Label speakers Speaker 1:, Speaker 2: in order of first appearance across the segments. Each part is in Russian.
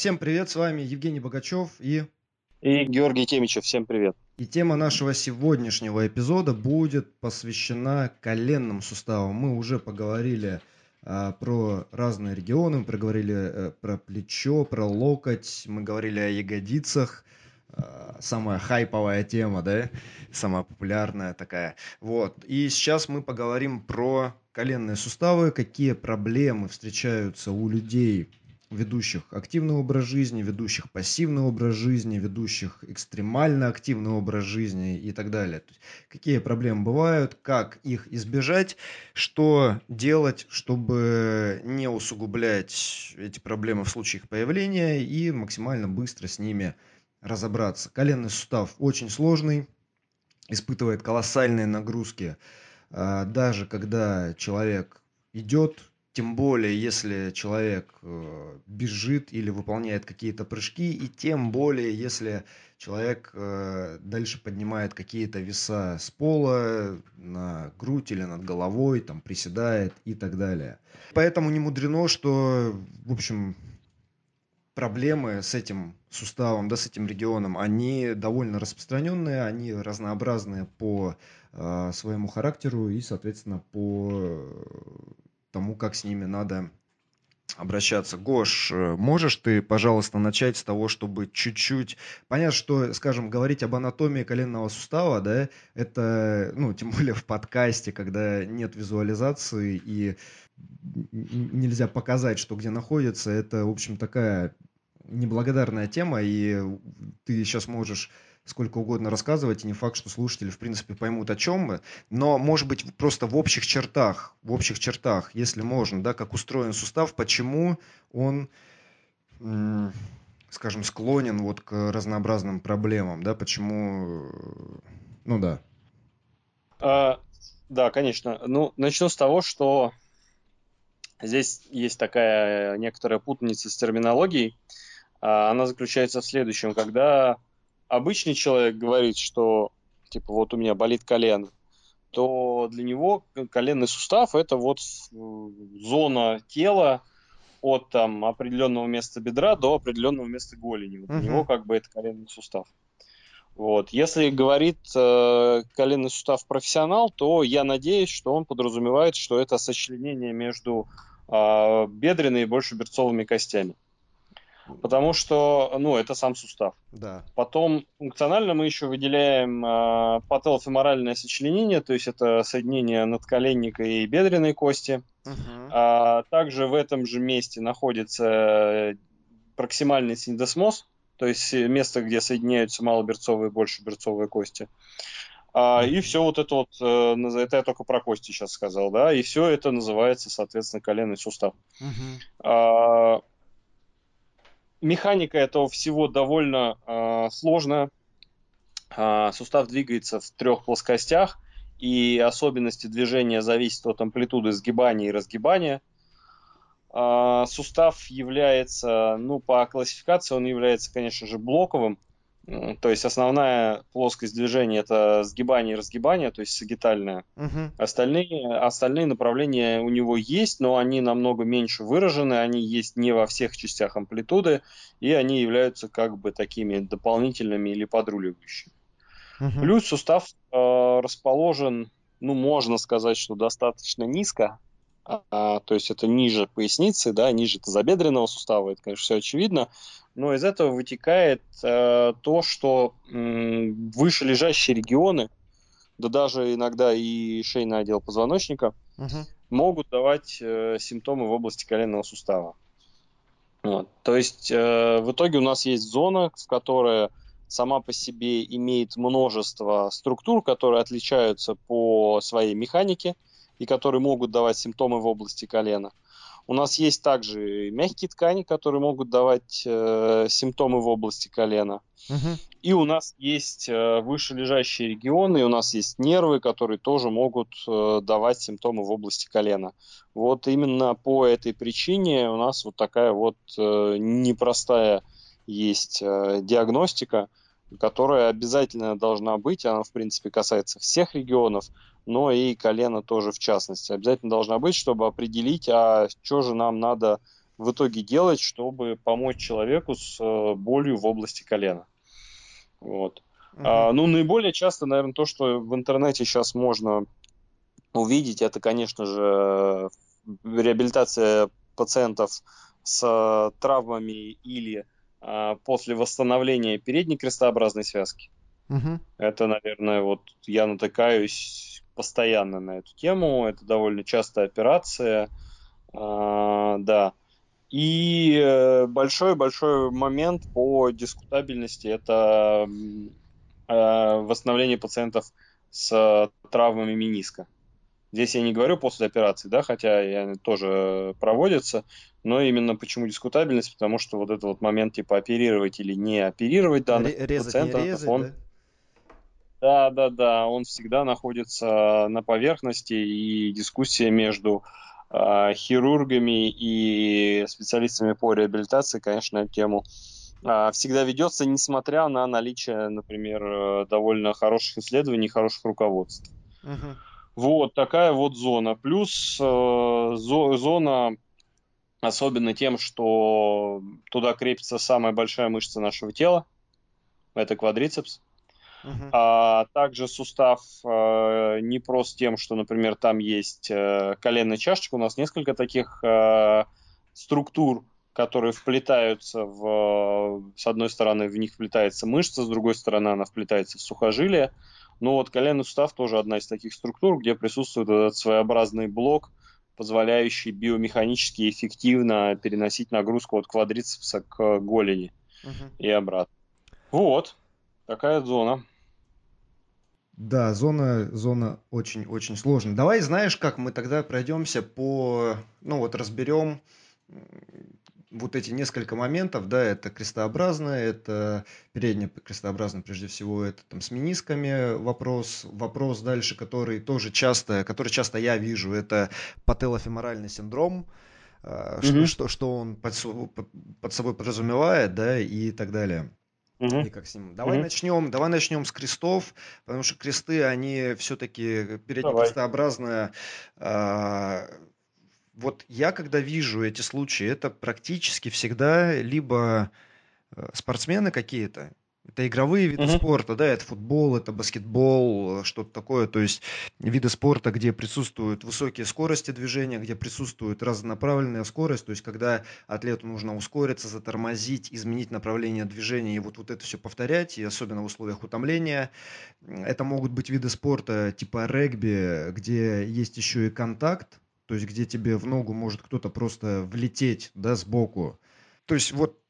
Speaker 1: Всем привет, с вами Евгений Богачев и...
Speaker 2: И Георгий Темичев, всем привет.
Speaker 1: И тема нашего сегодняшнего эпизода будет посвящена коленным суставам. Мы уже поговорили а, про разные регионы, мы проговорили а, про плечо, про локоть, мы говорили о ягодицах, а, самая хайповая тема, да, самая популярная такая. Вот. И сейчас мы поговорим про коленные суставы, какие проблемы встречаются у людей ведущих активный образ жизни, ведущих пассивный образ жизни, ведущих экстремально активный образ жизни и так далее. То есть, какие проблемы бывают, как их избежать, что делать, чтобы не усугублять эти проблемы в случае их появления и максимально быстро с ними разобраться. Коленный сустав очень сложный, испытывает колоссальные нагрузки, а, даже когда человек идет, тем более, если человек э, бежит или выполняет какие-то прыжки, и тем более, если человек э, дальше поднимает какие-то веса с пола на грудь или над головой, там приседает и так далее. Поэтому не мудрено, что, в общем, проблемы с этим суставом, да, с этим регионом, они довольно распространенные, они разнообразные по э, своему характеру и, соответственно, по тому, как с ними надо обращаться. Гош, э, можешь ты, пожалуйста, начать с того, чтобы чуть-чуть... Понятно, что, скажем, говорить об анатомии коленного сустава, да, это, ну, тем более в подкасте, когда нет визуализации и нельзя показать, что где находится, это, в общем, такая неблагодарная тема, и ты сейчас можешь сколько угодно рассказывать, и не факт, что слушатели, в принципе, поймут, о чем мы. Но, может быть, просто в общих чертах, в общих чертах, если можно, да, как устроен сустав, почему он, скажем, склонен вот к разнообразным проблемам, да, почему, ну да.
Speaker 2: А, да, конечно. Ну, начну с того, что здесь есть такая некоторая путаница с терминологией. А, она заключается в следующем. Когда обычный человек говорит, что типа вот у меня болит колено, то для него коленный сустав это вот зона тела от там определенного места бедра до определенного места голени. Вот uh-huh. Для него как бы это коленный сустав. Вот. Если говорит э, коленный сустав профессионал, то я надеюсь, что он подразумевает, что это сочленение между э, бедренной и большеберцовыми костями. Потому что, ну, это сам сустав.
Speaker 1: Да.
Speaker 2: Потом функционально мы еще выделяем э, пателофеморальное сочленение, то есть это соединение надколенника и бедренной кости. Uh-huh. А также в этом же месте находится проксимальный синдесмоз, то есть место, где соединяются малоберцовые и большеберцовые кости. А, и все вот это вот, э, это я только про кости сейчас сказал, да, и все это называется, соответственно, коленный сустав. Uh-huh. А, Механика этого всего довольно э, сложная. Э, сустав двигается в трех плоскостях, и особенности движения зависят от амплитуды сгибания и разгибания. Э, сустав является, ну, по классификации он является, конечно же, блоковым, то есть основная плоскость движения это сгибание и разгибание, то есть сагитальная. Угу. Остальные, остальные направления у него есть, но они намного меньше выражены, они есть не во всех частях амплитуды, и они являются как бы такими дополнительными или подруливающими. Угу. Плюс сустав э, расположен, ну можно сказать, что достаточно низко, а, то есть это ниже поясницы, да, ниже тазобедренного сустава, это, конечно, все очевидно, но из этого вытекает э, то, что э, выше лежащие регионы, да даже иногда и шейный отдел позвоночника, угу. могут давать э, симптомы в области коленного сустава. Вот. То есть э, в итоге у нас есть зона, в которой сама по себе имеет множество структур, которые отличаются по своей механике и которые могут давать симптомы в области колена. У нас есть также мягкие ткани, которые могут давать э, симптомы в области колена. Угу. И у нас есть э, выше лежащие регионы, и у нас есть нервы, которые тоже могут э, давать симптомы в области колена. Вот именно по этой причине у нас вот такая вот э, непростая есть э, диагностика, которая обязательно должна быть. Она, в принципе, касается всех регионов но и колено тоже в частности. Обязательно должна быть, чтобы определить, а что же нам надо в итоге делать, чтобы помочь человеку с э, болью в области колена. Вот. Uh-huh. А, ну, наиболее часто, наверное, то, что в интернете сейчас можно увидеть, это, конечно же, реабилитация пациентов с травмами или а, после восстановления передней крестообразной связки. Угу. Это, наверное, вот я натыкаюсь постоянно на эту тему. Это довольно частая операция. А, да. И большой-большой э, момент по дискутабельности это а, восстановление пациентов с травмами мениска. Здесь я не говорю после операции, да, хотя они тоже проводятся, но именно почему дискутабельность, потому что вот этот вот момент типа оперировать или не оперировать данных резать, пациента, не резать, он, да? Да, да, да, он всегда находится на поверхности, и дискуссия между э, хирургами и специалистами по реабилитации, конечно, эту тему э, всегда ведется, несмотря на наличие, например, э, довольно хороших исследований, хороших руководств. Uh-huh. Вот такая вот зона. Плюс э, зо, зона особенно тем, что туда крепится самая большая мышца нашего тела, это квадрицепс. Uh-huh. А также сустав э, не прост тем, что, например, там есть э, коленная чашечка. У нас несколько таких э, структур, которые вплетаются в... С одной стороны, в них вплетается мышца, с другой стороны, она вплетается в сухожилие. Но вот коленный сустав тоже одна из таких структур, где присутствует этот своеобразный блок, позволяющий биомеханически эффективно переносить нагрузку от квадрицепса к голени uh-huh. и обратно. Вот, такая зона.
Speaker 1: Да, зона, зона очень-очень сложная. Давай, знаешь, как мы тогда пройдемся по, ну вот разберем вот эти несколько моментов, да, это крестообразное, это переднее крестообразное, прежде всего, это там с менисками вопрос, вопрос дальше, который тоже часто, который часто я вижу, это пателофеморальный синдром, mm-hmm. что, что, что он под, под собой подразумевает, да, и так далее. Угу. И как с ним. Давай угу. начнем, давай начнем с крестов, потому что кресты, они все-таки переднекрестообразные. А, вот я когда вижу эти случаи, это практически всегда либо э, спортсмены какие-то, это игровые виды uh-huh. спорта, да, это футбол, это баскетбол, что-то такое. То есть виды спорта, где присутствуют высокие скорости движения, где присутствует разнонаправленная скорость. То есть когда атлету нужно ускориться, затормозить, изменить направление движения и вот, вот это все повторять, и особенно в условиях утомления. Это могут быть виды спорта типа регби, где есть еще и контакт, то есть где тебе в ногу может кто-то просто влететь, да, сбоку. То есть вот Э,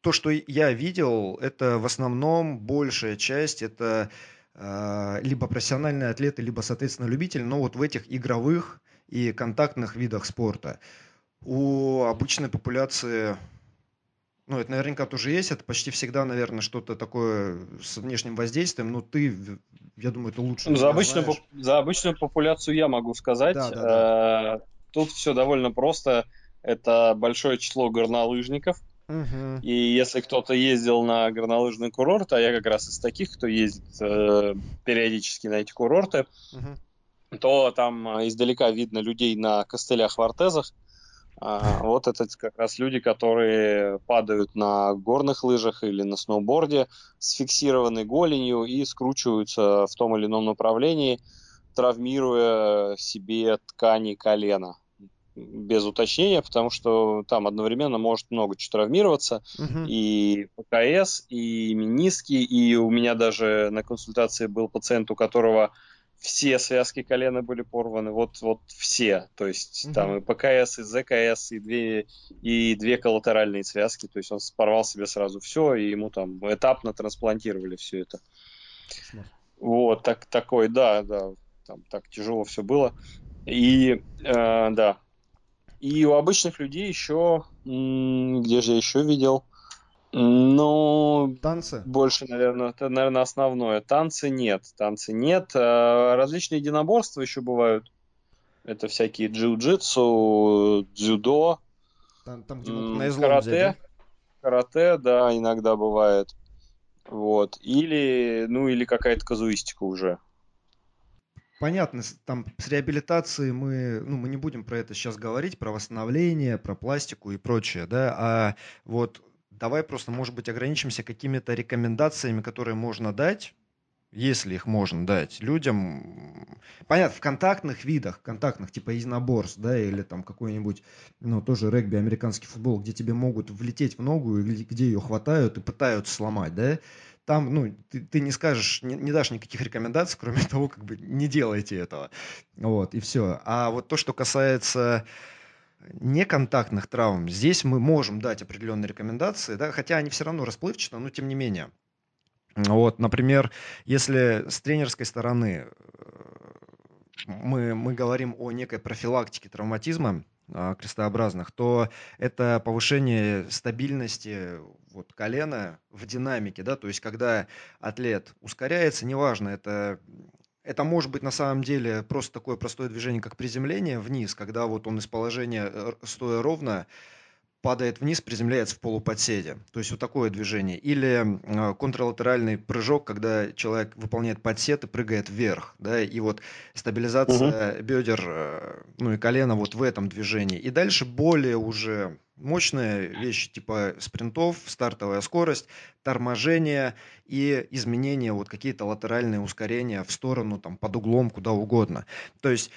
Speaker 1: то, что я видел, это в основном большая часть, это э, либо профессиональные атлеты, либо, соответственно, любители, но вот в этих игровых и контактных видах спорта. У обычной популяции, ну, это наверняка тоже есть, это почти всегда, наверное, что-то такое с внешним воздействием, но ты, я думаю, это лучше.
Speaker 2: Ну, за, обычную, за обычную популяцию я могу сказать. Да, да, да. Э, тут все довольно просто. Это большое число горнолыжников, Угу. И если кто-то ездил на горнолыжный курорт, а я как раз из таких, кто ездит э, периодически на эти курорты, угу. то там э, издалека видно людей на костылях-вортезах. А, вот это как раз люди, которые падают на горных лыжах или на сноуборде с фиксированной голенью и скручиваются в том или ином направлении, травмируя себе ткани колена без уточнения, потому что там одновременно может много чего травмироваться. Uh-huh. И ПКС, и мениски, и у меня даже на консультации был пациент, у которого все связки колена были порваны, вот, вот все, то есть uh-huh. там и ПКС, и ЗКС, и две, и две коллатеральные связки, то есть он порвал себе сразу все, и ему там этапно трансплантировали все это. Smart. Вот, так, такой, да, да, там так тяжело все было. И, э, да, и у обычных людей еще, где же я еще видел? Ну, танцы? Больше, наверное, это, наверное, основное. Танцы нет, танцы нет. А различные единоборства еще бывают. Это всякие джиу-джитсу, дзюдо, там, там, где на карате. Взять, да? Карате, да, иногда бывает. Вот. Или, ну, или какая-то казуистика уже.
Speaker 1: Понятно, там с реабилитацией мы, ну, мы не будем про это сейчас говорить, про восстановление, про пластику и прочее, да, а вот давай просто, может быть, ограничимся какими-то рекомендациями, которые можно дать, если их можно дать людям, понятно, в контактных видах, контактных, типа единоборств, да, или там какой-нибудь, ну, тоже регби, американский футбол, где тебе могут влететь в ногу, и где ее хватают и пытаются сломать, да, там, ну, ты, ты не скажешь, не, не дашь никаких рекомендаций, кроме того, как бы не делайте этого. Вот, и все. А вот то, что касается неконтактных травм, здесь мы можем дать определенные рекомендации, да, хотя они все равно расплывчаты, но тем не менее. Вот, например, если с тренерской стороны э, мы, мы говорим о некой профилактике травматизма, а, крестообразных, то это повышение стабильности вот, колена в динамике, да, то есть когда атлет ускоряется, неважно, это это может быть на самом деле просто такое простое движение, как приземление вниз, когда вот он из положения э, стоя ровно падает вниз, приземляется в полуподседе. То есть вот такое движение. Или э, контрлатеральный прыжок, когда человек выполняет подсед и прыгает вверх. Да, и вот стабилизация угу. бедер, э, ну и колена вот в этом движении. И дальше более уже мощные вещи типа спринтов, стартовая скорость, торможение и изменения, вот какие-то латеральные ускорения в сторону, там, под углом, куда угодно. То есть,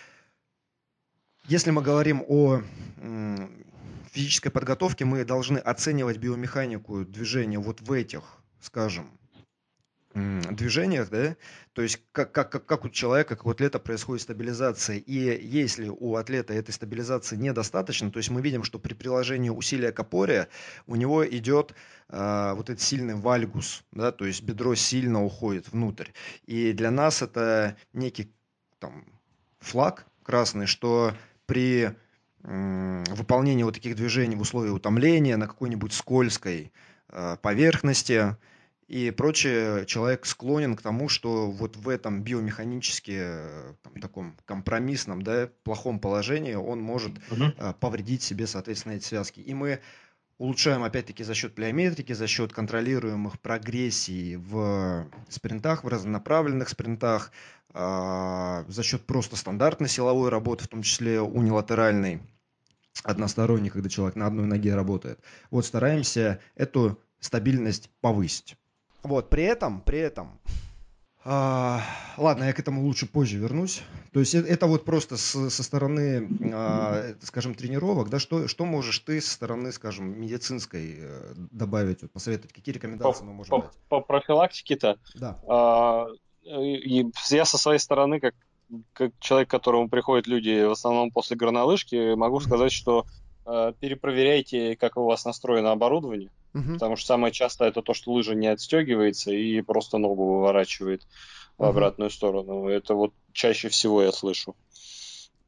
Speaker 1: если мы говорим о физической подготовке мы должны оценивать биомеханику движения вот в этих, скажем, движениях, да, то есть как, как, как, как у человека, как у атлета происходит стабилизация, и если у атлета этой стабилизации недостаточно, то есть мы видим, что при приложении усилия к опоре у него идет э, вот этот сильный вальгус, да, то есть бедро сильно уходит внутрь, и для нас это некий там флаг красный, что при выполнение вот таких движений в условиях утомления на какой-нибудь скользкой э, поверхности и прочее, человек склонен к тому, что вот в этом биомеханически э, там, таком компромиссном, да, плохом положении он может угу. повредить себе, соответственно, эти связки. И мы улучшаем, опять-таки, за счет плеометрики, за счет контролируемых прогрессий в спринтах, в разнонаправленных спринтах, за счет просто стандартной силовой работы, в том числе унилатеральной, односторонней, когда человек на одной ноге работает. Вот стараемся эту стабильность повысить. Вот, при этом, при этом а, ладно, я к этому лучше позже вернусь. То есть это, это вот просто с, со стороны, а, скажем, тренировок, да, что, что можешь ты со стороны, скажем, медицинской э, добавить, вот, посоветовать, какие рекомендации по, мы можем
Speaker 2: по,
Speaker 1: дать?
Speaker 2: По профилактике-то?
Speaker 1: Да.
Speaker 2: А, и я со своей стороны, как, как человек, к которому приходят люди в основном после горнолыжки, могу сказать, что э, перепроверяйте, как у вас настроено оборудование Угу. Потому что самое частое это то, что лыжа не отстегивается и просто ногу выворачивает в обратную сторону. Это вот чаще всего я слышу.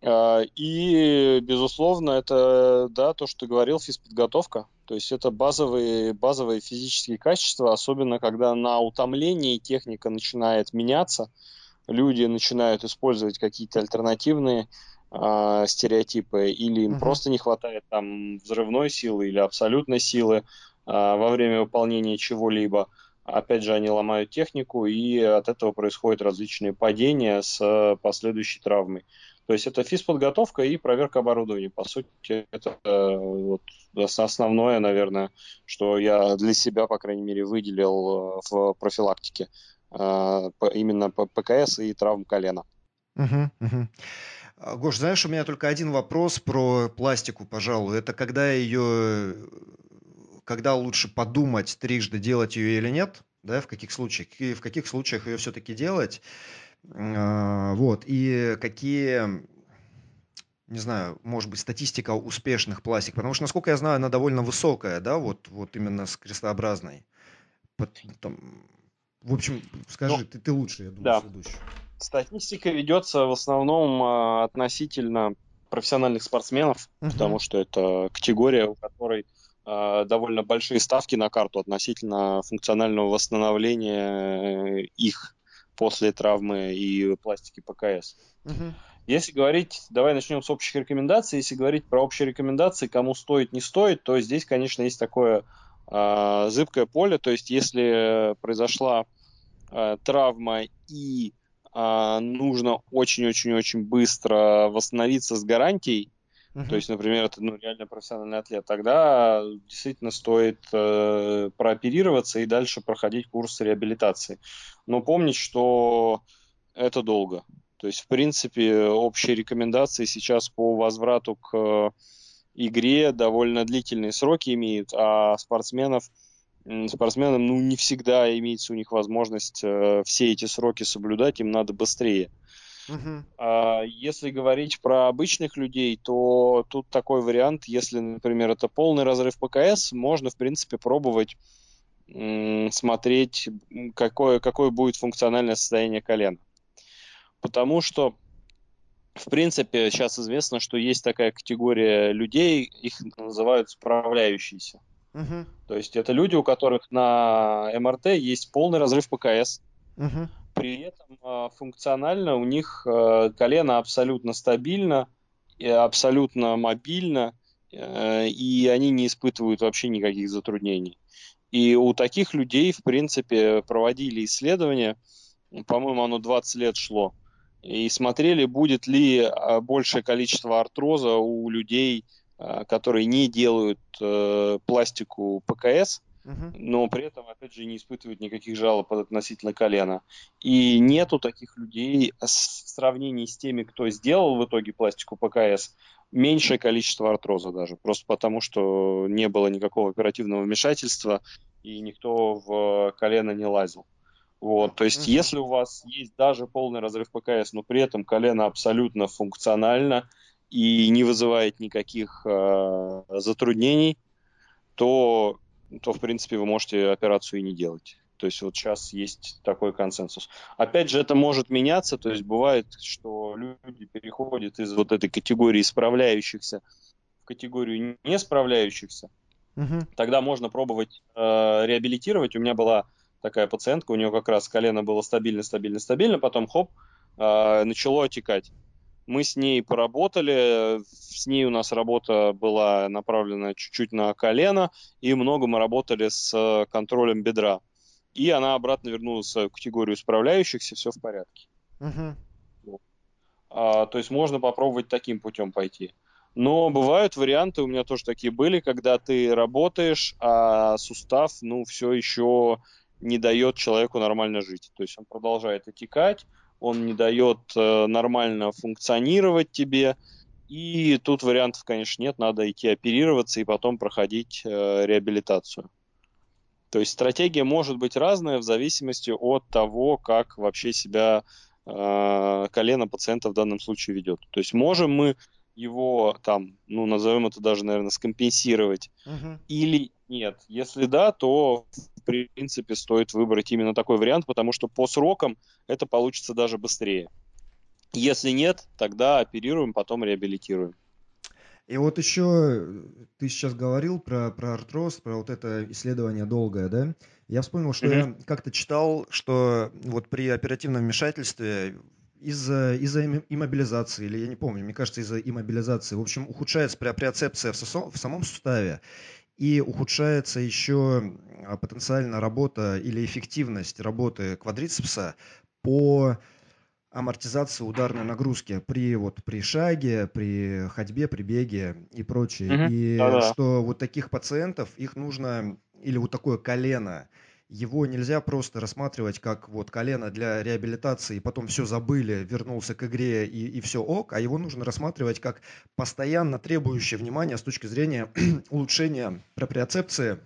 Speaker 2: А, и, безусловно, это, да, то, что ты говорил, физподготовка. То есть это базовые, базовые физические качества, особенно когда на утомлении техника начинает меняться, люди начинают использовать какие-то альтернативные э, стереотипы, или им uh-huh. просто не хватает там взрывной силы или абсолютной силы, а, во время выполнения чего-либо. Опять же, они ломают технику, и от этого происходят различные падения с последующей травмой. То есть это физподготовка и проверка оборудования. По сути, это э, вот основное, наверное, что я для себя, по крайней мере, выделил э, в профилактике. Э, именно ПКС и травм колена.
Speaker 1: Угу. Гош, знаешь, у меня только один вопрос про пластику, пожалуй. Это когда ее когда лучше подумать трижды, делать ее или нет, да, в каких случаях, и в каких случаях ее все-таки делать, а, вот, и какие, не знаю, может быть, статистика успешных пластик, потому что, насколько я знаю, она довольно высокая, да, вот, вот именно с крестообразной. Там, в общем, скажи, ну, ты, ты лучше, я думаю, да. следующий.
Speaker 2: Статистика ведется в основном а, относительно профессиональных спортсменов, uh-huh. потому что это категория, у которой Э, довольно большие ставки на карту относительно функционального восстановления э, их после травмы и пластики ПКС. Угу. Если говорить, давай начнем с общих рекомендаций. Если говорить про общие рекомендации, кому стоит, не стоит, то здесь, конечно, есть такое э, зыбкое поле. То есть, если произошла э, травма и а, нужно очень-очень-очень быстро восстановиться с гарантией, uh-huh. то есть, например, это ну, реально профессиональный атлет, тогда действительно стоит э, прооперироваться и дальше проходить курс реабилитации. Но помнить, что это долго. То есть, в принципе, общие рекомендации сейчас по возврату к игре довольно длительные сроки имеют, а спортсменов – спортсменам ну, не всегда имеется у них возможность э, все эти сроки соблюдать, им надо быстрее. Uh-huh. А если говорить про обычных людей, то тут такой вариант, если, например, это полный разрыв ПКС, можно, в принципе, пробовать м- смотреть, какое, какое будет функциональное состояние колена. Потому что, в принципе, сейчас известно, что есть такая категория людей, их называют справляющиеся. Угу. То есть это люди, у которых на МРТ есть полный разрыв ПКС. Угу. При этом э, функционально у них э, колено абсолютно стабильно, абсолютно мобильно, э, и они не испытывают вообще никаких затруднений. И у таких людей, в принципе, проводили исследования, по-моему, оно 20 лет шло, и смотрели, будет ли большее количество артроза у людей Э, которые не делают э, пластику ПКС, но при этом, опять же, не испытывают никаких жалоб относительно колена. И нету таких людей в сравнении с теми, кто сделал в итоге пластику ПКС, меньшее количество артроза даже, просто потому что не было никакого оперативного вмешательства и никто в колено не лазил. Вот, то есть, uh-huh. если у вас есть даже полный разрыв ПКС, но при этом колено абсолютно функционально, и не вызывает никаких э, затруднений, то, то, в принципе, вы можете операцию и не делать. То есть вот сейчас есть такой консенсус. Опять же, это может меняться, то есть бывает, что люди переходят из вот этой категории справляющихся в категорию не справляющихся. Угу. Тогда можно пробовать э, реабилитировать. У меня была такая пациентка, у нее как раз колено было стабильно, стабильно, стабильно, потом хоп, э, начало отекать. Мы с ней поработали, с ней у нас работа была направлена чуть-чуть на колено, и много мы работали с контролем бедра. И она обратно вернулась в категорию справляющихся, все в порядке. Uh-huh. Вот. А, то есть можно попробовать таким путем пойти. Но бывают варианты, у меня тоже такие были, когда ты работаешь, а сустав, ну, все еще не дает человеку нормально жить. То есть он продолжает отекать, он не дает э, нормально функционировать тебе. И тут вариантов, конечно, нет, надо идти оперироваться и потом проходить э, реабилитацию. То есть стратегия может быть разная в зависимости от того, как вообще себя э, колено пациента в данном случае ведет. То есть можем мы его там, ну, назовем это даже, наверное, скомпенсировать uh-huh. или нет. Если да, то в принципе стоит выбрать именно такой вариант, потому что по срокам это получится даже быстрее. Если нет, тогда оперируем, потом реабилитируем.
Speaker 1: И вот еще ты сейчас говорил про, про артроз, про вот это исследование долгое, да? Я вспомнил, что mm-hmm. я как-то читал, что вот при оперативном вмешательстве из-за из иммобилизации, или я не помню, мне кажется, из-за иммобилизации, в общем, ухудшается проприоцепция в, сосо, в самом суставе, и ухудшается еще а, потенциально работа или эффективность работы квадрицепса по амортизации ударной нагрузки при вот при шаге, при ходьбе, при беге и прочее. Mm-hmm. И Да-да. что вот таких пациентов их нужно или вот такое колено его нельзя просто рассматривать как вот колено для реабилитации, потом все забыли, вернулся к игре и, и все ок, а его нужно рассматривать как постоянно требующее внимания с точки зрения улучшения проприоцепции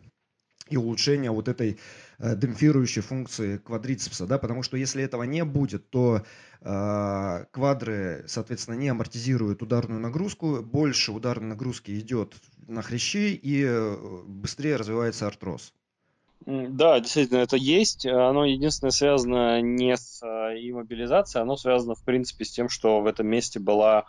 Speaker 1: и улучшения вот этой э, демпфирующей функции квадрицепса, да, потому что если этого не будет, то э, квадры, соответственно, не амортизируют ударную нагрузку, больше ударной нагрузки идет на хрящи и э, быстрее развивается артроз.
Speaker 2: Да, действительно, это есть. Оно единственное связано не с а, иммобилизацией, оно связано, в принципе, с тем, что в этом месте была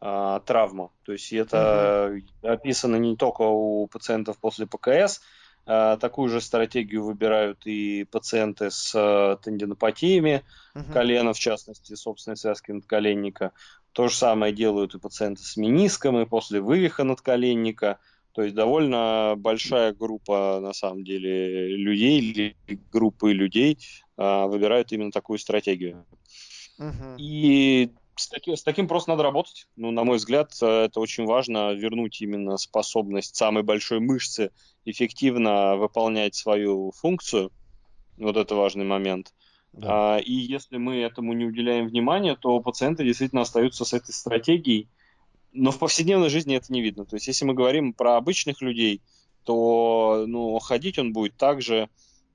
Speaker 2: а, травма. То есть это угу. описано не только у пациентов после ПКС, а, такую же стратегию выбирают и пациенты с а, тендинопатиями угу. колена, в частности, собственной связки надколенника. То же самое делают и пациенты с мениском, и после вывиха надколенника – то есть довольно большая группа, на самом деле, людей или группы людей а, выбирают именно такую стратегию. Угу. И с, таки, с таким просто надо работать. Ну, на мой взгляд, э, это очень важно, вернуть именно способность самой большой мышцы эффективно выполнять свою функцию. Вот это важный момент. Да. А, и если мы этому не уделяем внимания, то пациенты действительно остаются с этой стратегией. Но в повседневной жизни это не видно. То есть, если мы говорим про обычных людей, то ну, ходить он будет так же,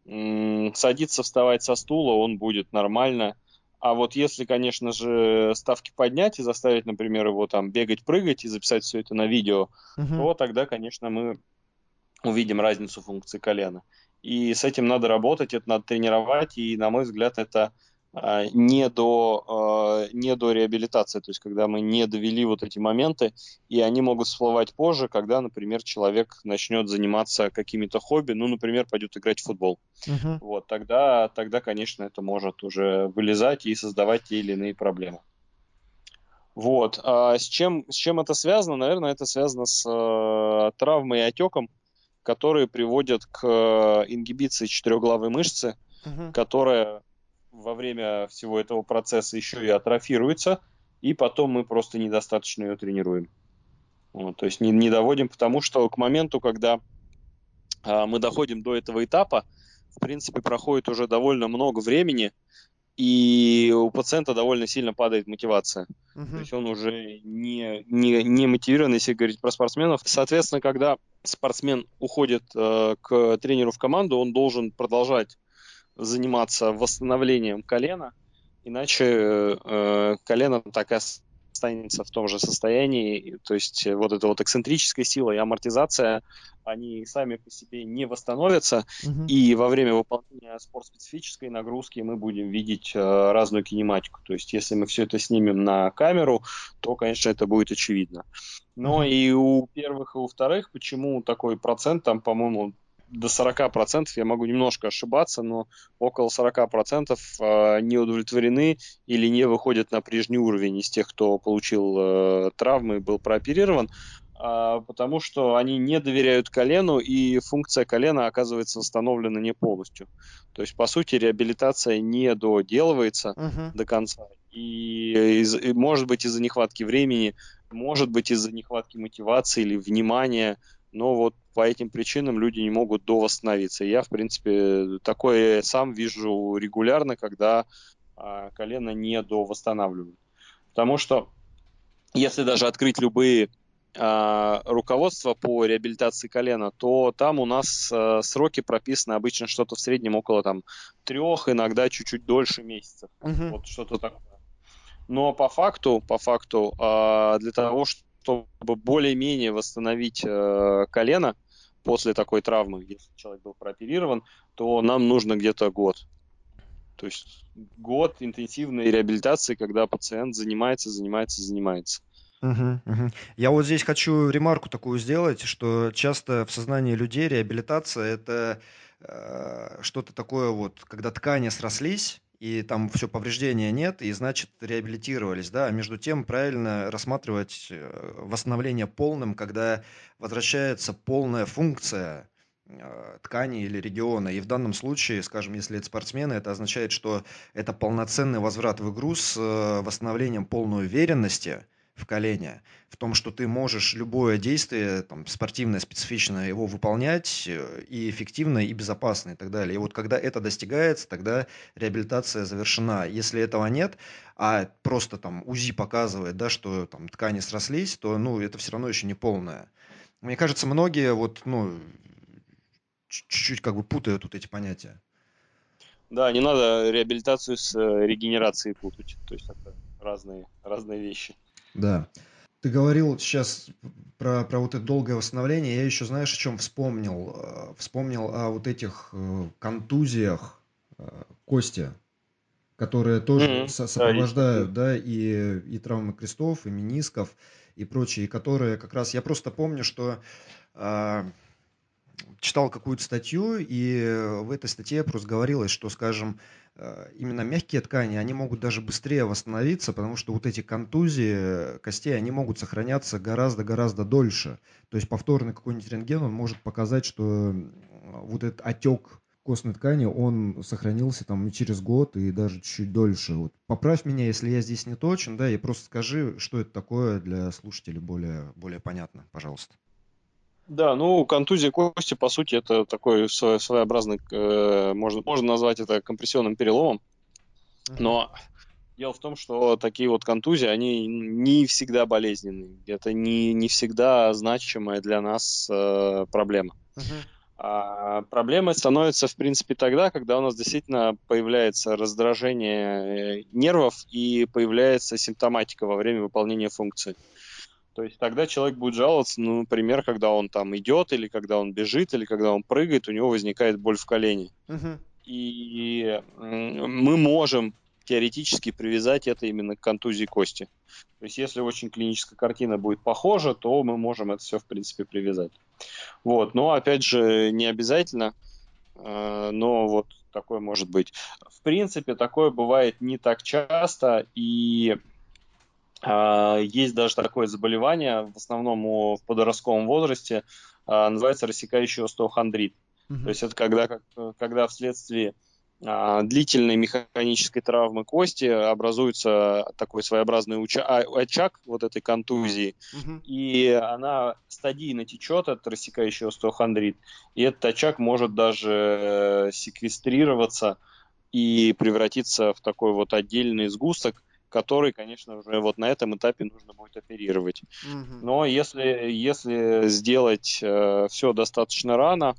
Speaker 2: садиться, вставать со стула он будет нормально – а вот если, конечно же, ставки поднять и заставить, например, его там бегать, прыгать и записать все это на видео, угу. то тогда, конечно, мы увидим разницу функции колена. И с этим надо работать, это надо тренировать, и, на мой взгляд, это не до, а, не до реабилитации, то есть когда мы не довели вот эти моменты, и они могут всплывать позже, когда, например, человек начнет заниматься какими-то хобби, ну, например, пойдет играть в футбол. Uh-huh. Вот, тогда, тогда, конечно, это может уже вылезать и создавать те или иные проблемы. Вот. А с, чем, с чем это связано? Наверное, это связано с э, травмой и отеком, которые приводят к э, ингибиции четырехглавой мышцы, uh-huh. которая во время всего этого процесса еще и атрофируется, и потом мы просто недостаточно ее тренируем. Вот, то есть не, не доводим, потому что к моменту, когда а, мы доходим до этого этапа, в принципе, проходит уже довольно много времени, и у пациента довольно сильно падает мотивация. Uh-huh. То есть он уже не, не, не мотивирован, если говорить про спортсменов. Соответственно, когда спортсмен уходит э, к тренеру в команду, он должен продолжать заниматься восстановлением колена, иначе э, колено так и останется в том же состоянии, то есть вот эта вот эксцентрическая сила и амортизация, они сами по себе не восстановятся, угу. и во время выполнения спортспецифической нагрузки мы будем видеть э, разную кинематику. То есть если мы все это снимем на камеру, то, конечно, это будет очевидно. Но угу. и у первых, и у вторых, почему такой процент, там, по-моему, до 40%, я могу немножко ошибаться, но около 40% а, не удовлетворены или не выходят на прежний уровень из тех, кто получил э, травмы и был прооперирован, а, потому что они не доверяют колену, и функция колена оказывается восстановлена не полностью. То есть, по сути, реабилитация не доделывается uh-huh. до конца. И, из, и может быть из-за нехватки времени, может быть из-за нехватки мотивации или внимания, но вот по этим причинам люди не могут довосстановиться. Я, в принципе, такое сам вижу регулярно, когда а, колено не довосстанавливают. Потому что если даже открыть любые а, руководства по реабилитации колена, то там у нас а, сроки прописаны обычно что-то в среднем около там трех, иногда чуть-чуть дольше месяцев. Uh-huh. Вот что-то такое. Но по факту, по факту, а, для того, чтобы более-менее восстановить э, колено, после такой травмы, если человек был прооперирован, то нам нужно где-то год. То есть год интенсивной реабилитации, когда пациент занимается, занимается, занимается.
Speaker 1: Угу, угу. Я вот здесь хочу ремарку такую сделать, что часто в сознании людей реабилитация это э, что-то такое вот, когда ткани срослись, и там все повреждения нет, и значит реабилитировались, да. А между тем правильно рассматривать э, восстановление полным, когда возвращается полная функция э, ткани или региона. И в данном случае, скажем, если это спортсмены, это означает, что это полноценный возврат в игру с э, восстановлением полной уверенности – в колене, в том, что ты можешь любое действие там, спортивное, специфичное его выполнять э, и эффективно, и безопасно, и так далее. И вот когда это достигается, тогда реабилитация завершена. Если этого нет, а просто там УЗИ показывает, да, что там ткани срослись, то ну, это все равно еще не полное. Мне кажется, многие вот, ну, чуть-чуть как бы путают вот эти понятия.
Speaker 2: Да, не надо реабилитацию с э, регенерацией путать. То есть это разные, разные вещи.
Speaker 1: Да. Ты говорил сейчас про, про вот это долгое восстановление. Я еще, знаешь, о чем вспомнил? Э, вспомнил о вот этих э, контузиях э, кости, которые тоже mm-hmm. со- сопровождают, да, и, и травмы крестов, и менисков, и прочие, которые как раз... Я просто помню, что читал какую-то статью, и в этой статье просто говорилось, что, скажем, э, именно мягкие ткани, они могут даже быстрее восстановиться, потому что вот эти контузии костей, они могут сохраняться гораздо-гораздо дольше. То есть повторный какой-нибудь рентген, он может показать, что вот этот отек костной ткани, он сохранился там и через год, и даже чуть дольше. Вот. Поправь меня, если я здесь не точен, да, и просто скажи, что это такое для слушателей более, более понятно, пожалуйста.
Speaker 2: Да, ну, контузия кости, по сути, это такой своеобразный, э, можно, можно назвать это компрессионным переломом, но дело в том, что такие вот контузии, они не всегда болезненные, это не, не всегда значимая для нас э, проблема. Uh-huh. А проблемой становится, в принципе, тогда, когда у нас действительно появляется раздражение э, нервов и появляется симптоматика во время выполнения функции. То есть тогда человек будет жаловаться, ну, например, когда он там идет, или когда он бежит, или когда он прыгает, у него возникает боль в колене. Uh-huh. И мы можем теоретически привязать это именно к контузии кости. То есть если очень клиническая картина будет похожа, то мы можем это все, в принципе, привязать. Вот. Но, опять же, не обязательно, э, но вот такое может быть. В принципе, такое бывает не так часто, и есть даже такое заболевание, в основном в подростковом возрасте, э, называется рассекающий остеохондрит. Mm-hmm. То есть это когда, когда вследствие а, длительной механической травмы кости образуется такой своеобразный а, очаг вот этой контузии, угу. и она стадийно течет, от рассекающий остеохондрит, и этот очаг может даже э, секвестрироваться и превратиться в такой вот отдельный сгусток, который, конечно, уже вот на этом этапе нужно будет оперировать. Угу. Но если, если сделать э, все достаточно рано,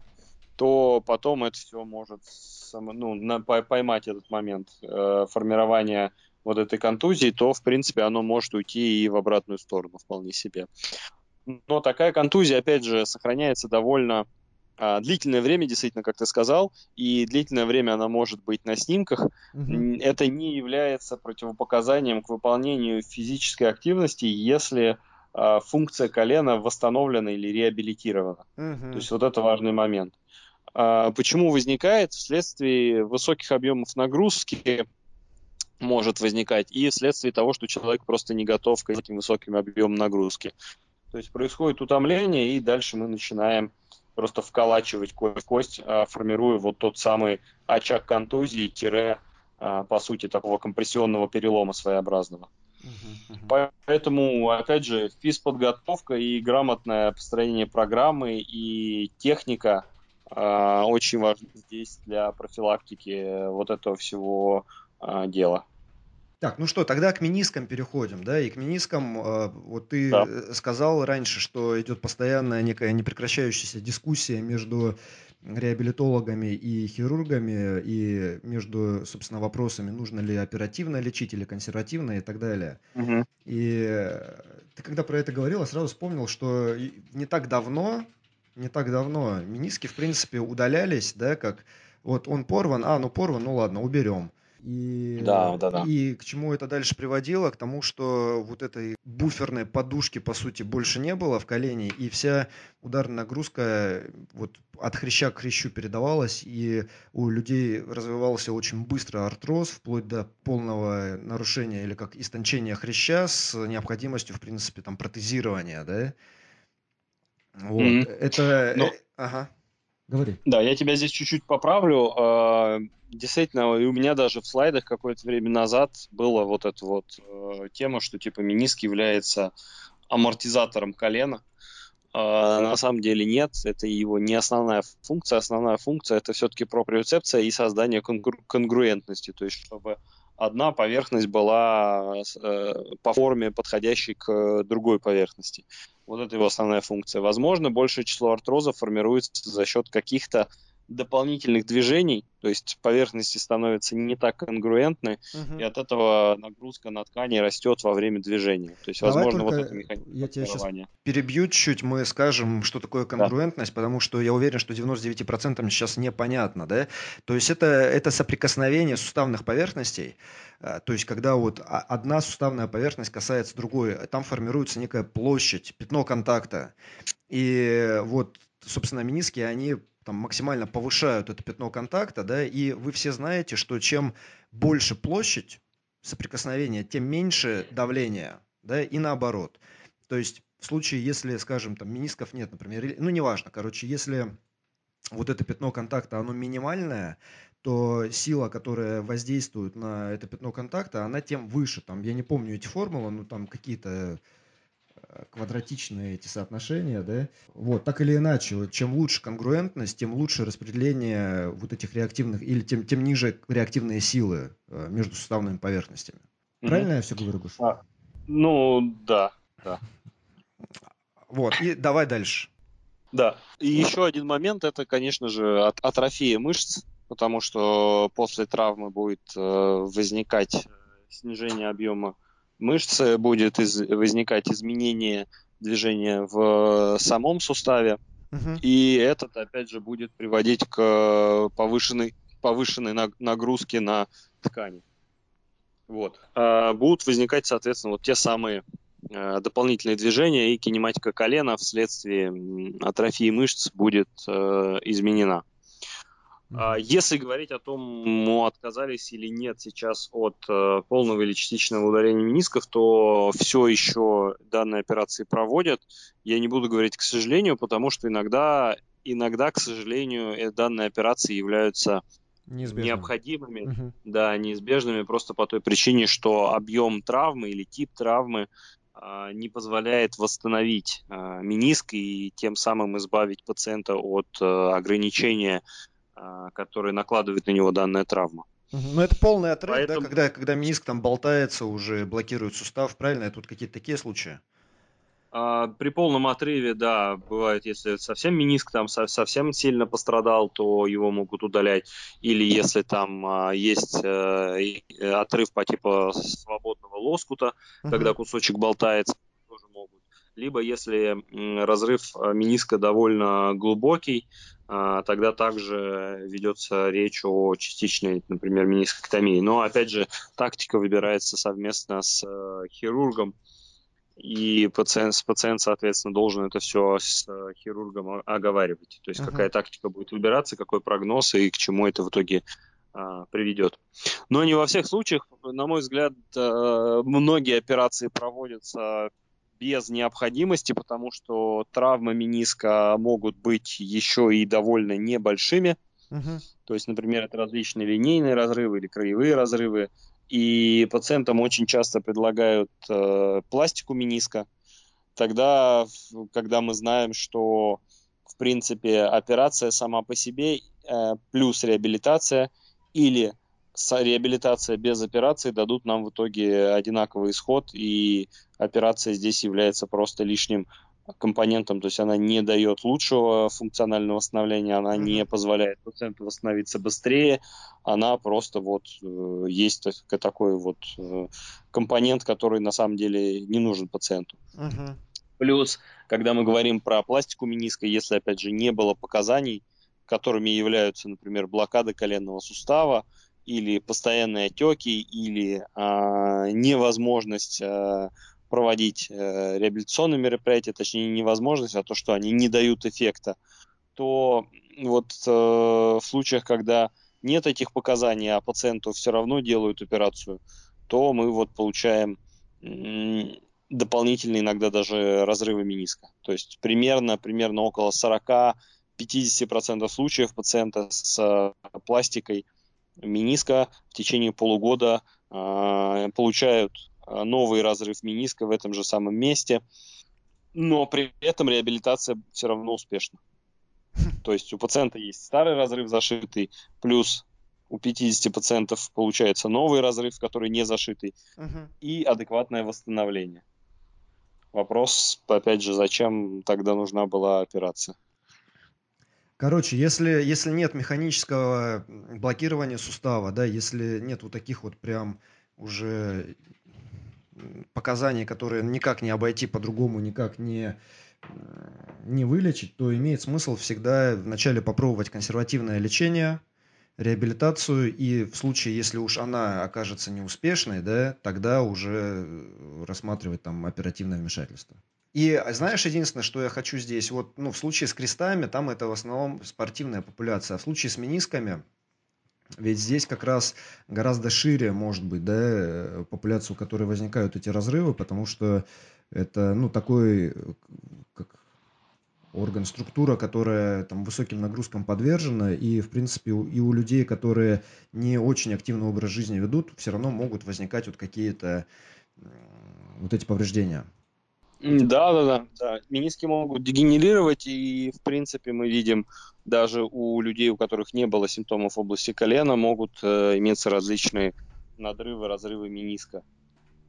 Speaker 2: то потом это все может ну, на, поймать этот момент э, формирования вот этой контузии, то, в принципе, оно может уйти и в обратную сторону вполне себе. Но такая контузия, опять же, сохраняется довольно длительное время, действительно, как ты сказал, и длительное время она может быть на снимках. Угу. Это не является противопоказанием к выполнению физической активности, если а, функция колена восстановлена или реабилитирована. Угу. То есть вот это важный момент. А, почему возникает? Вследствие высоких объемов нагрузки может возникать и вследствие того, что человек просто не готов к этим высоким объемам нагрузки. То есть происходит утомление, и дальше мы начинаем просто вколачивать кость, кость а, формируя вот тот самый очаг контузии, тире, а, по сути, такого компрессионного перелома своеобразного. Uh-huh, uh-huh. Поэтому, опять же, физподготовка и грамотное построение программы и техника – а, очень важно здесь для профилактики вот этого всего а, дела.
Speaker 1: Так, ну что, тогда к менискам переходим, да, и к менискам, а, вот ты да. сказал раньше, что идет постоянная некая непрекращающаяся дискуссия между реабилитологами и хирургами, и между, собственно, вопросами, нужно ли оперативно лечить или консервативно и так далее. Угу. И ты когда про это говорил, я сразу вспомнил, что не так давно не так давно миниски, в принципе, удалялись, да, как вот он порван, а, ну порван, ну ладно, уберем. И, да, да, да. и к чему это дальше приводило? К тому, что вот этой буферной подушки, по сути, больше не было в колене, и вся ударная нагрузка вот от хряща к хрящу передавалась, и у людей развивался очень быстро артроз, вплоть до полного нарушения или как истончения хряща с необходимостью, в принципе, там протезирования, да,
Speaker 2: вот. Mm-hmm. Это... Но... Ну, э, ага. Говори. Да, я тебя здесь чуть-чуть поправлю. А, действительно, у меня даже в слайдах какое-то время назад была вот эта вот э, тема, что типа мениск является амортизатором колена. А, на самом деле нет, это его не основная функция. Основная функция это все-таки проприоцепция и создание конгру- конгруентности, то есть чтобы одна поверхность была э, по форме подходящей к другой поверхности. Вот это его основная функция. Возможно, большее число артрозов формируется за счет каких-то дополнительных движений, то есть поверхности становятся не так конгруентны, угу. и от этого нагрузка на ткани растет во время движения. То есть, Давай возможно, вот это механизм
Speaker 1: Я тебя сейчас перебью чуть-чуть, мы скажем, что такое конгруентность, да. потому что я уверен, что 99% сейчас непонятно, да? То есть это, это соприкосновение суставных поверхностей, а, то есть когда вот одна суставная поверхность касается другой, там формируется некая площадь, пятно контакта. И вот, собственно, мениски, они там максимально повышают это пятно контакта, да, и вы все знаете, что чем больше площадь соприкосновения, тем меньше давление, да, и наоборот. То есть в случае, если, скажем, там менисков нет, например, ну неважно, короче, если вот это пятно контакта, оно минимальное, то сила, которая воздействует на это пятно контакта, она тем выше. Там, я не помню эти формулы, но там какие-то квадратичные эти соотношения, да. Вот, так или иначе, чем лучше конгруентность, тем лучше распределение вот этих реактивных, или тем, тем ниже реактивные силы э, между суставными поверхностями. Правильно mm-hmm. я все говорю, Гуш? А,
Speaker 2: ну, да, да.
Speaker 1: Вот, и давай дальше.
Speaker 2: Да. И еще один момент, это, конечно же, от, атрофия мышц, потому что после травмы будет э, возникать снижение объема мышцы, будет из, возникать изменение движения в самом суставе, uh-huh. и этот, опять же, будет приводить к повышенной, повышенной нагрузке на ткани. Вот. А будут возникать, соответственно, вот те самые Э, дополнительные движения и кинематика колена вследствие атрофии мышц будет э, изменена. А если говорить о том, отказались или нет сейчас от э, полного или частичного удаления менисков, то все еще данные операции проводят. Я не буду говорить к сожалению, потому что иногда, иногда к сожалению, э, данные операции являются неизбежными. необходимыми, угу. да, неизбежными просто по той причине, что объем травмы или тип травмы а, не позволяет восстановить а, мениск и тем самым избавить пациента от а, ограничения, которые накладывает на него данная травма.
Speaker 1: Ну, это полный отрыв, Поэтому... да, когда, когда мениск там болтается, уже блокирует сустав, правильно? Тут какие-то такие случаи?
Speaker 2: А, при полном отрыве, да, бывает, если совсем мениск там совсем сильно пострадал, то его могут удалять. Или если там а, есть э, отрыв по типу свободного лоскута, uh-huh. когда кусочек болтается, тоже могут. Либо если разрыв а, мениска довольно глубокий, тогда также ведется речь о частичной, например, менискоктомии. Но, опять же, тактика выбирается совместно с э, хирургом, и пациент, пациент, соответственно, должен это все с э, хирургом оговаривать. То есть uh-huh. какая тактика будет выбираться, какой прогноз и к чему это в итоге а, приведет. Но не во всех случаях, на мой взгляд, а, многие операции проводятся без необходимости, потому что травмы мениска могут быть еще и довольно небольшими. Uh-huh. То есть, например, это различные линейные разрывы или краевые разрывы, и пациентам очень часто предлагают э, пластику мениска, тогда, когда мы знаем, что, в принципе, операция сама по себе э, плюс реабилитация или реабилитация без операции дадут нам в итоге одинаковый исход, и операция здесь является просто лишним компонентом, то есть она не дает лучшего функционального восстановления, она mm-hmm. не позволяет пациенту восстановиться быстрее, она просто вот э, есть такой вот э, компонент, который на самом деле не нужен пациенту. Mm-hmm. Плюс, когда мы говорим про пластику мениска, если опять же не было показаний, которыми являются, например, блокада коленного сустава, или постоянные отеки, или э, невозможность э, проводить э, реабилитационные мероприятия, точнее невозможность, а то, что они не дают эффекта, то вот э, в случаях, когда нет этих показаний, а пациенту все равно делают операцию, то мы вот получаем дополнительные иногда даже разрывы мениска. То есть примерно, примерно около 40-50% случаев пациента с э, пластикой мениска в течение полугода э, получают Э, новый разрыв мениска в этом же самом месте, но при этом реабилитация все равно успешна. То есть у пациента есть старый разрыв зашитый, плюс у 50 пациентов получается новый разрыв, который не зашитый, uh-huh. и адекватное восстановление. Вопрос, опять же, зачем тогда нужна была операция?
Speaker 1: Короче, если, если нет механического блокирования сустава, да, если нет вот таких вот прям уже показания, которые никак не обойти по-другому, никак не, не вылечить, то имеет смысл всегда вначале попробовать консервативное лечение, реабилитацию, и в случае, если уж она окажется неуспешной, да, тогда уже рассматривать там оперативное вмешательство. И знаешь, единственное, что я хочу здесь, вот, ну, в случае с крестами, там это в основном спортивная популяция, а в случае с менисками, ведь здесь как раз гораздо шире может быть, да, популяция, у которой возникают эти разрывы, потому что это, ну, такой, как орган, структура, которая там высоким нагрузкам подвержена, и, в принципе, и у людей, которые не очень активный образ жизни ведут, все равно могут возникать вот какие-то вот эти повреждения.
Speaker 2: Да, да, да, да. Мениски могут дегенерировать, и, в принципе, мы видим даже у людей, у которых не было симптомов в области колена, могут э, иметься различные надрывы, разрывы мениска.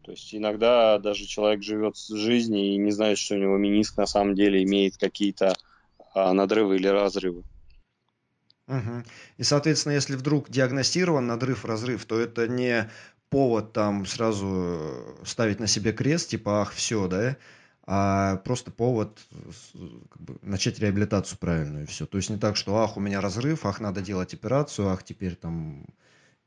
Speaker 2: То есть иногда даже человек живет в жизни и не знает, что у него мениск на самом деле имеет какие-то а, надрывы или разрывы.
Speaker 1: Угу. И, соответственно, если вдруг диагностирован надрыв, разрыв, то это не повод там сразу э, ставить на себе крест, типа, ах, все, да, а просто повод как бы, начать реабилитацию правильную и все. То есть не так, что ах, у меня разрыв, ах, надо делать операцию, ах, теперь там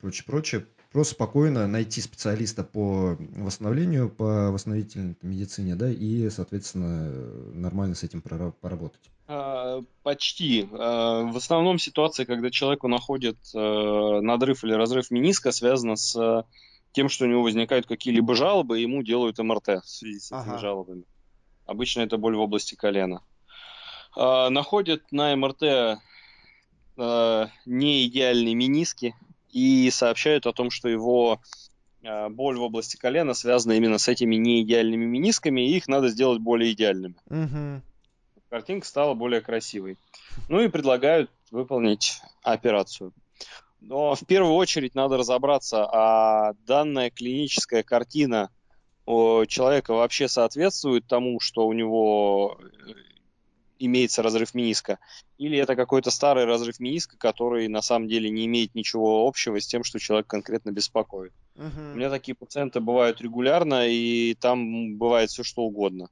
Speaker 1: прочее, прочее. Просто спокойно найти специалиста по восстановлению, по восстановительной медицине, да, и, соответственно, нормально с этим поработать.
Speaker 2: А, почти. А, в основном ситуация, когда человеку находит э, надрыв или разрыв мениска, связана с тем, что у него возникают какие-либо жалобы, и ему делают МРТ в связи с этими ага. жалобами. Обычно это боль в области колена. А, находят на МРТ не идеальные мениски, и сообщают о том, что его э, боль в области колена связана именно с этими неидеальными менисками, и их надо сделать более идеальными. Угу. Картинка стала более красивой. Ну и предлагают выполнить операцию. Но в первую очередь надо разобраться, а данная клиническая картина человека вообще соответствует тому, что у него э, имеется разрыв мениска, или это какой-то старый разрыв мениска, который на самом деле не имеет ничего общего с тем, что человек конкретно беспокоит. Uh-huh. У меня такие пациенты бывают регулярно, и там бывает все что угодно.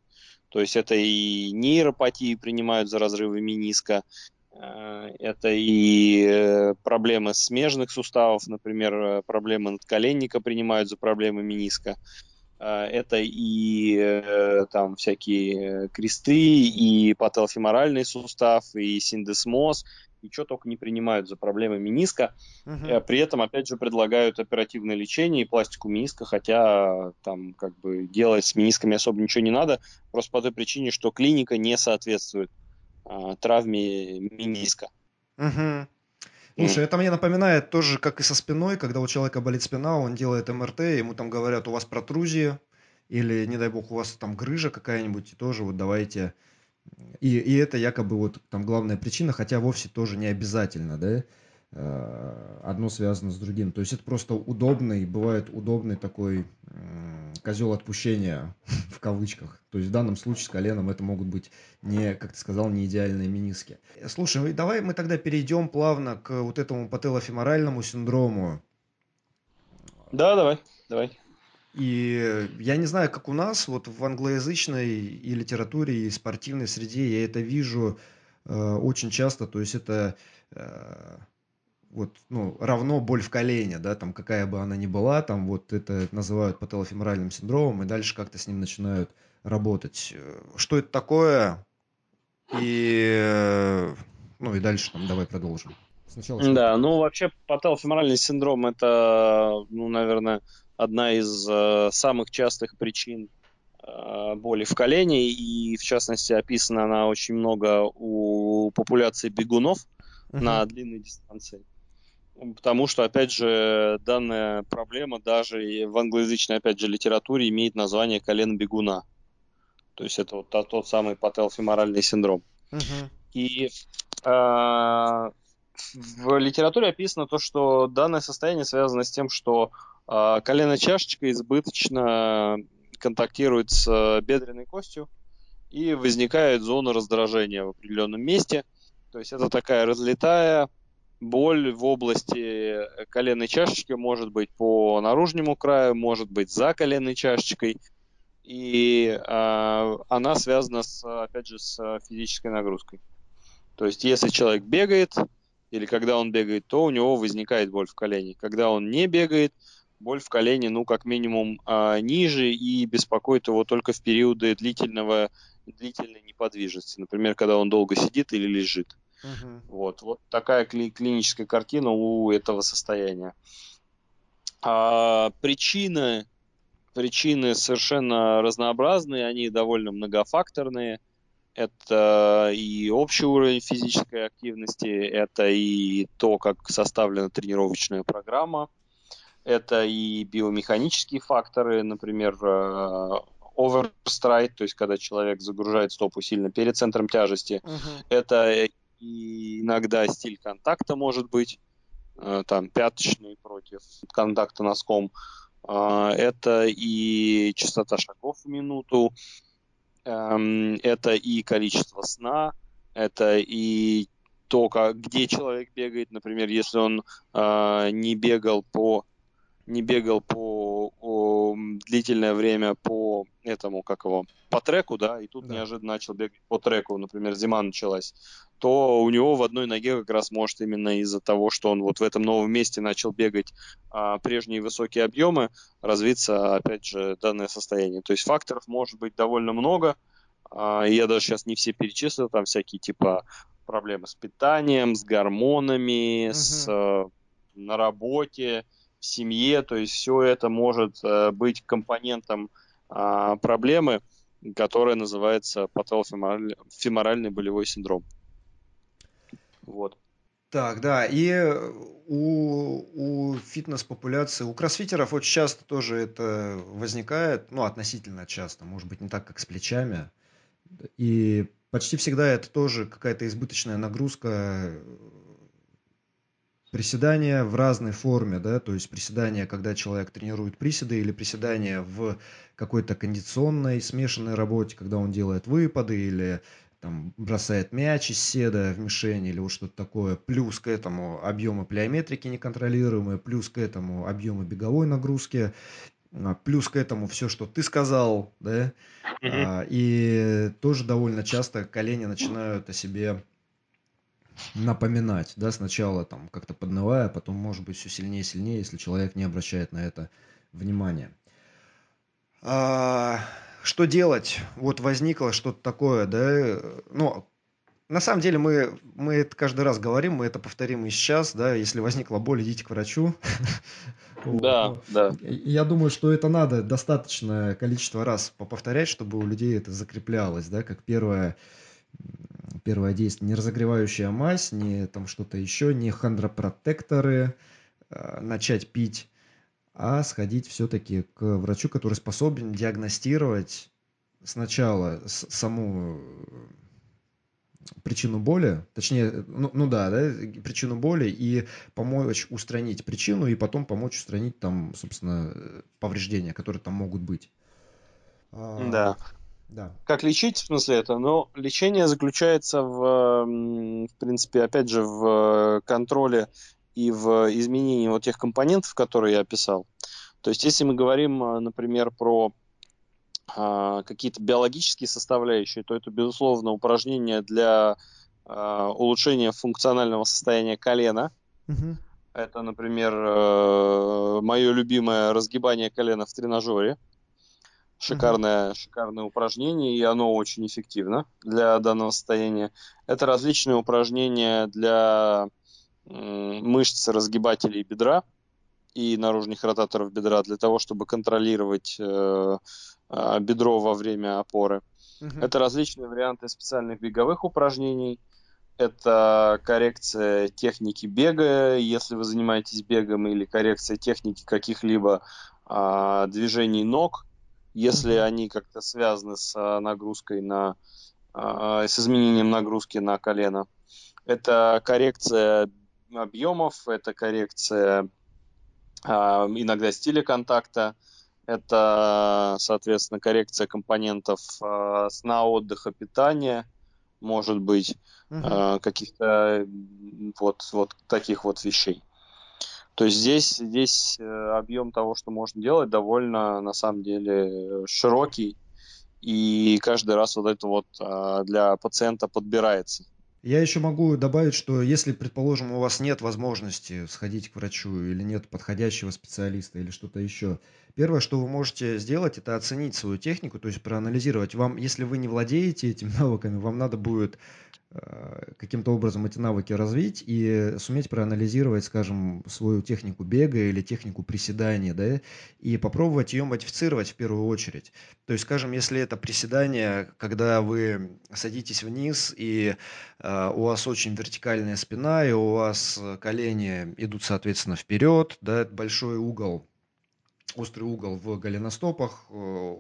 Speaker 2: То есть это и нейропатии принимают за разрывы мениска, э, это и э, проблемы смежных суставов, например, э, проблемы надколенника принимают за проблемы мениска. Это и э, там всякие кресты, и пателофеморальный сустав, и синдесмоз, и что только не принимают за проблемы мениска. Uh-huh. При этом, опять же, предлагают оперативное лечение и пластику мениска, хотя там как бы делать с менисками особо ничего не надо, просто по той причине, что клиника не соответствует а, травме мениска.
Speaker 1: Uh-huh. Слушай, это мне напоминает тоже, как и со спиной, когда у человека болит спина, он делает МРТ, ему там говорят, у вас протрузия, или, не дай бог, у вас там грыжа какая-нибудь, и тоже вот давайте... И, и это якобы вот там главная причина, хотя вовсе тоже не обязательно, да? Э, одно связано с другим. То есть это просто удобный, бывает удобный такой козел отпущения в кавычках. То есть в данном случае с коленом это могут быть не, как ты сказал, не идеальные мениски. Слушай, давай мы тогда перейдем плавно к вот этому пателофеморальному синдрому.
Speaker 2: Да, давай, давай.
Speaker 1: И я не знаю, как у нас, вот в англоязычной и литературе, и спортивной среде я это вижу э, очень часто. То есть это э, вот, ну, равно боль в колене, да, там, какая бы она ни была, там, вот это называют пателофеморальным синдромом, и дальше как-то с ним начинают работать. Что это такое? И, ну, и дальше там давай продолжим.
Speaker 2: Сначала да, ну, вообще, пателофеморальный синдром – это, ну, наверное, одна из э, самых частых причин э, боли в колене, и, в частности, описана она очень много у популяции бегунов uh-huh. на длинной дистанции. Потому что, опять же, данная проблема даже в англоязычной, опять же, литературе имеет название колено бегуна. То есть это вот тот, тот самый пателофеморальный синдром. Uh-huh. И э, в литературе описано то, что данное состояние связано с тем, что э, колено-чашечка избыточно контактирует с бедренной костью и возникает зона раздражения в определенном месте. То есть это такая разлетая боль в области коленной чашечки может быть по наружнему краю, может быть за коленной чашечкой. И э, она связана, с, опять же, с физической нагрузкой. То есть, если человек бегает, или когда он бегает, то у него возникает боль в колене. Когда он не бегает, боль в колене, ну, как минимум, э, ниже и беспокоит его только в периоды длительного, длительной неподвижности. Например, когда он долго сидит или лежит. Угу. Вот, вот такая кли- клиническая картина у этого состояния. А причины, причины совершенно разнообразные, они довольно многофакторные. Это и общий уровень физической активности, это и то, как составлена тренировочная программа, это и биомеханические факторы, например, оверстрайт, то есть когда человек загружает стопу сильно перед центром тяжести. Uh-huh. Это и иногда стиль контакта может быть, э, там пяточный против контакта носком. А, это и частота шагов в минуту, эм, это и количество сна, это и то, как, где человек бегает. Например, если он э, не бегал по не бегал по длительное время по этому, как его, по треку, да, и тут да. неожиданно начал бегать по треку, например, зима началась, то у него в одной ноге как раз может именно из-за того, что он вот в этом новом месте начал бегать а, прежние высокие объемы, развиться, опять же, данное состояние. То есть факторов может быть довольно много, а, я даже сейчас не все перечислил, там всякие типа проблемы с питанием, с гормонами, угу. с, э, на работе, в семье, то есть все это может э, быть компонентом э, проблемы, которая называется патологофеморальный болевой синдром. Вот.
Speaker 1: Так, да, и у, у фитнес-популяции, у кроссфитеров очень часто тоже это возникает, ну, относительно часто, может быть, не так, как с плечами. И почти всегда это тоже какая-то избыточная нагрузка Приседания в разной форме, да, то есть приседания, когда человек тренирует приседы, или приседания в какой-то кондиционной смешанной работе, когда он делает выпады или там бросает мяч из седа в мишень или вот что-то такое, плюс к этому объемы плеометрики неконтролируемые, плюс к этому объемы беговой нагрузки, а, плюс к этому все, что ты сказал, да, mm-hmm. и тоже довольно часто колени начинают о себе напоминать, да, сначала там как-то поднывая, а потом, может быть, все сильнее и сильнее, если человек не обращает на это внимания. А, что делать? Вот возникло что-то такое, да, ну, на самом деле мы, мы это каждый раз говорим, мы это повторим и сейчас, да, если возникла боль, идите к врачу.
Speaker 2: Да, да.
Speaker 1: Я думаю, что это надо достаточное количество раз повторять, чтобы у людей это закреплялось, да, как первое, первое действие, не разогревающая мазь, не там что-то еще, не хондропротекторы, э, начать пить, а сходить все-таки к врачу, который способен диагностировать сначала саму э, причину боли, точнее, ну, ну да, да, причину боли и помочь устранить причину и потом помочь устранить там, собственно, повреждения, которые там могут быть.
Speaker 2: Да. Да. Как лечить, в смысле это? Ну, лечение заключается в, в принципе, опять же, в контроле и в изменении вот тех компонентов, которые я описал. То есть, если мы говорим, э, например, про а, какие-то биологические составляющие, то это, безусловно, упражнение для а, улучшения функционального состояния колена. Угу. Это, например, а, мое любимое разгибание колена в тренажере. Шикарное, mm-hmm. шикарное упражнение, и оно очень эффективно для данного состояния. Это различные упражнения для мышц разгибателей бедра и наружных ротаторов бедра для того, чтобы контролировать э, э, бедро во время опоры. Mm-hmm. Это различные варианты специальных беговых упражнений. Это коррекция техники бега, если вы занимаетесь бегом, или коррекция техники каких-либо э, движений ног если mm-hmm. они как-то связаны с а, нагрузкой на а, с изменением нагрузки на колено. Это коррекция объемов, это коррекция а, иногда стиля контакта, это, соответственно, коррекция компонентов сна, отдыха, питания, может быть, uh каких-то вот, вот таких вот вещей. То есть здесь, здесь э, объем того, что можно делать, довольно, на самом деле, широкий. И каждый раз вот это вот а, для пациента подбирается.
Speaker 1: Я еще могу добавить, что если, предположим, у вас нет возможности сходить к врачу или нет подходящего специалиста или что-то еще, первое, что вы можете сделать, это оценить свою технику, то есть проанализировать. Вам, если вы не владеете этими навыками, вам надо будет Э, каким-то образом эти навыки развить и суметь проанализировать, скажем, свою технику бега или технику приседания, да, и попробовать ее модифицировать в первую очередь. То есть, скажем, если это приседание, когда вы садитесь вниз и э, у вас очень вертикальная спина и у вас колени идут, соответственно, вперед, да, большой угол острый угол в голеностопах, э,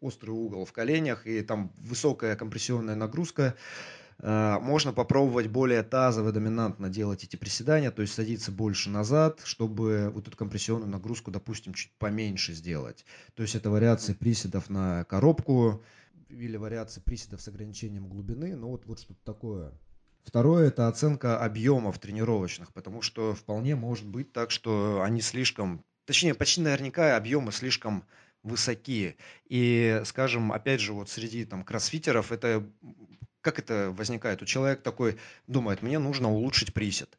Speaker 1: острый угол в коленях, и там высокая компрессионная нагрузка, Э, можно попробовать более тазово доминантно делать эти приседания, то есть садиться больше назад, чтобы вот эту компрессионную нагрузку, допустим, чуть поменьше сделать. То есть это вариации приседов на коробку или вариации приседов с ограничением глубины, ну вот, вот что-то такое. Второе – это оценка объемов тренировочных, потому что вполне может быть так, что они слишком, точнее, почти наверняка объемы слишком высокие. И, скажем, опять же, вот среди там кроссфитеров это как это возникает? У человека такой думает, мне нужно улучшить присед.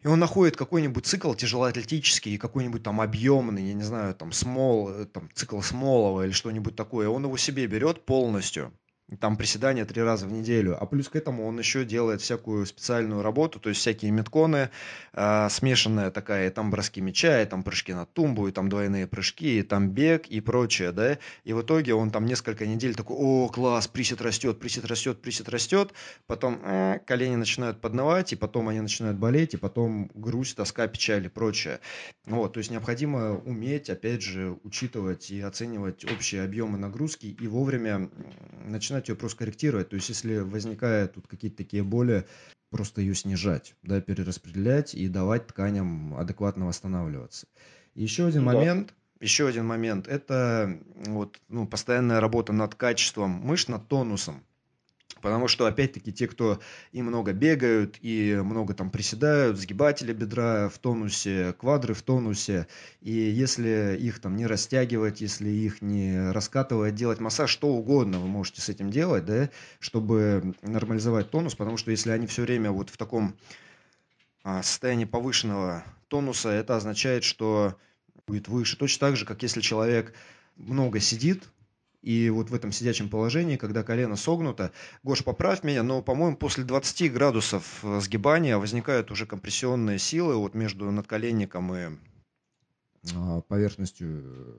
Speaker 1: И он находит какой-нибудь цикл тяжелоатлетический, какой-нибудь там объемный, я не знаю, там, смол, э, там, цикл Смолова или что-нибудь такое. Он его себе берет полностью – там приседания три раза в неделю. А плюс к этому он еще делает всякую специальную работу, то есть всякие метконы, э, смешанная такая, и там броски мяча, и там прыжки на тумбу, и там двойные прыжки, и там бег и прочее, да. И в итоге он там несколько недель такой, о, класс, присед растет, присед растет, присед растет. Потом э, колени начинают поднывать, и потом они начинают болеть, и потом грусть, тоска, печаль и прочее. Вот, то есть необходимо уметь, опять же, учитывать и оценивать общие объемы нагрузки и вовремя начинать начинать ее просто корректировать. То есть, если возникают тут какие-то такие боли, просто ее снижать, да, перераспределять и давать тканям адекватно восстанавливаться. Еще один да. момент, еще один момент, это вот, ну, постоянная работа над качеством мышц, над тонусом. Потому что, опять-таки, те, кто и много бегают, и много там приседают, сгибатели бедра в тонусе, квадры в тонусе, и если их там не растягивать, если их не раскатывать, делать массаж, что угодно вы можете с этим делать, да, чтобы нормализовать тонус, потому что если они все время вот в таком а, состоянии повышенного тонуса, это означает, что будет выше. Точно так же, как если человек много сидит, и вот в этом сидячем положении, когда колено согнуто, Гош, поправь меня, но, по-моему, после 20 градусов э, сгибания возникают уже компрессионные силы вот между надколенником и а, поверхностью э,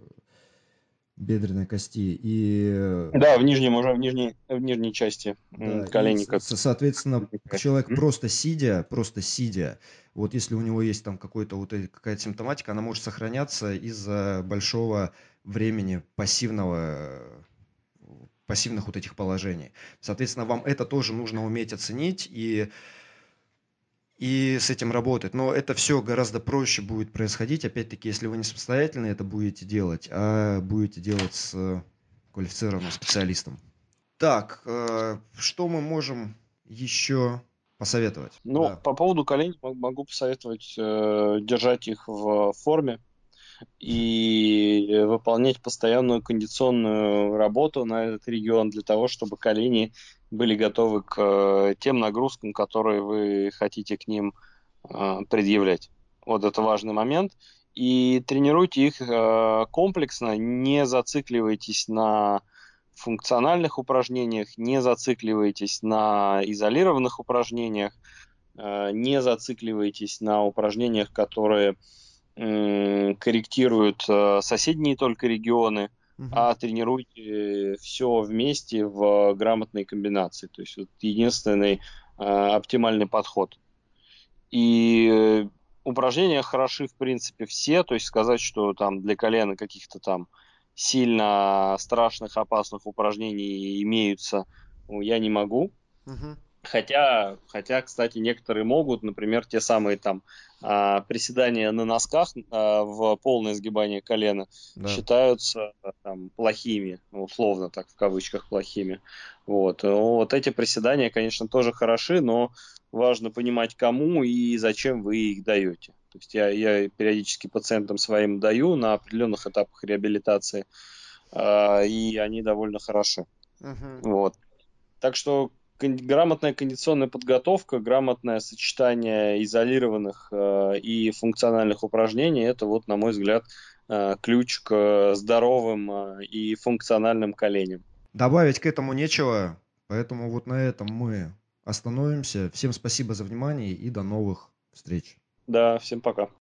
Speaker 1: бедренной кости. И...
Speaker 2: Э, да, в нижнем уже, в нижней, в нижней части да, коленника.
Speaker 1: Соответственно, человек просто сидя, просто сидя, вот если у него есть там какой-то вот какая-то симптоматика, она может сохраняться из-за большого времени пассивного пассивных вот этих положений. Соответственно, вам это тоже нужно уметь оценить и, и с этим работать. Но это все гораздо проще будет происходить, опять-таки, если вы не самостоятельно это будете делать, а будете делать с квалифицированным специалистом. Так, э, что мы можем еще посоветовать?
Speaker 2: Ну, да. по поводу коленей могу посоветовать э, держать их в форме, и выполнять постоянную кондиционную работу на этот регион для того, чтобы колени были готовы к э, тем нагрузкам, которые вы хотите к ним э, предъявлять. Вот это важный момент. И тренируйте их э, комплексно, не зацикливайтесь на функциональных упражнениях, не зацикливайтесь на изолированных упражнениях, не зацикливайтесь на упражнениях, которые корректируют э, соседние только регионы, угу. а тренируйте все вместе в грамотной комбинации. То есть вот единственный э, оптимальный подход. И упражнения хороши, в принципе, все. То есть сказать, что там для колена каких-то там сильно страшных, опасных упражнений имеются, ну, я не могу. Угу. Хотя, хотя, кстати, некоторые могут, например, те самые там а, приседания на носках а, в полное сгибание колена да. считаются там, плохими, условно так в кавычках плохими. Вот. вот эти приседания, конечно, тоже хороши, но важно понимать, кому и зачем вы их даете. То есть я, я периодически пациентам своим даю на определенных этапах реабилитации, э, и они довольно хороши. Uh-huh. Вот. Так что грамотная кондиционная подготовка, грамотное сочетание изолированных э, и функциональных упражнений – это, вот, на мой взгляд, э, ключ к здоровым э, и функциональным коленям.
Speaker 1: Добавить к этому нечего, поэтому вот на этом мы остановимся. Всем спасибо за внимание и до новых встреч.
Speaker 2: Да, всем пока.